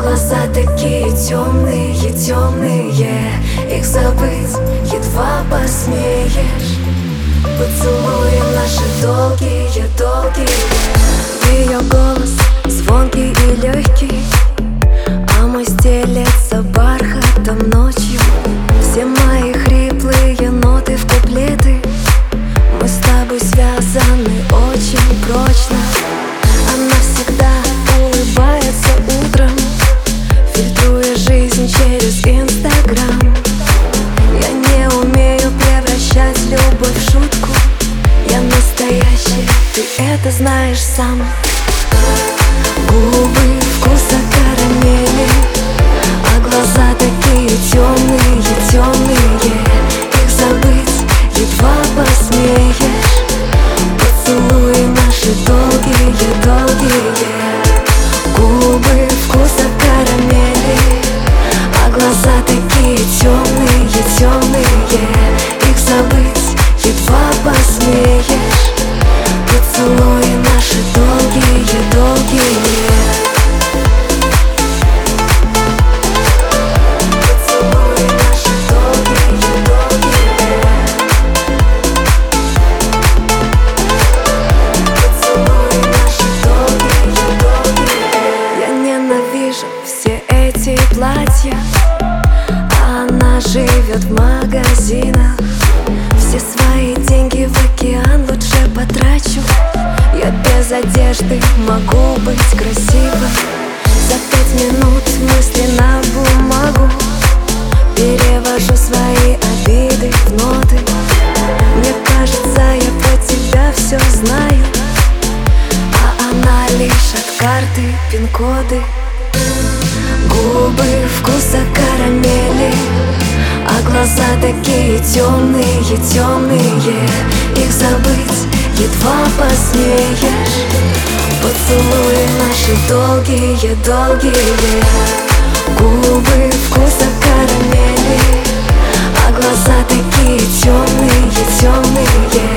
глаза такие темные, темные. Их забыть едва посмеешь. Поцелуи наши долгие, долгие Ее голос звонкий и легкий это знаешь сам. Губы вкуса карамели А глаза такие темные, темные Их забыть едва посмеешь. Поцелуи наши долгие, долгие. Губы вкуса карамели А глаза такие темные, темные Их забыть платья. Она живет в магазинах. Все свои деньги в океан лучше потрачу. Я без одежды могу быть красивой За пять минут мысли на бумагу. Перевожу свои обиды в ноты. Мне кажется, я про тебя все знаю. А она лишь от карты пин-коды Губы вкуса карамели А глаза такие темные, темные Их забыть едва посмеешь. Поцелуи наши долгие, долгие. Губы вкуса карамели А глаза такие темные, темные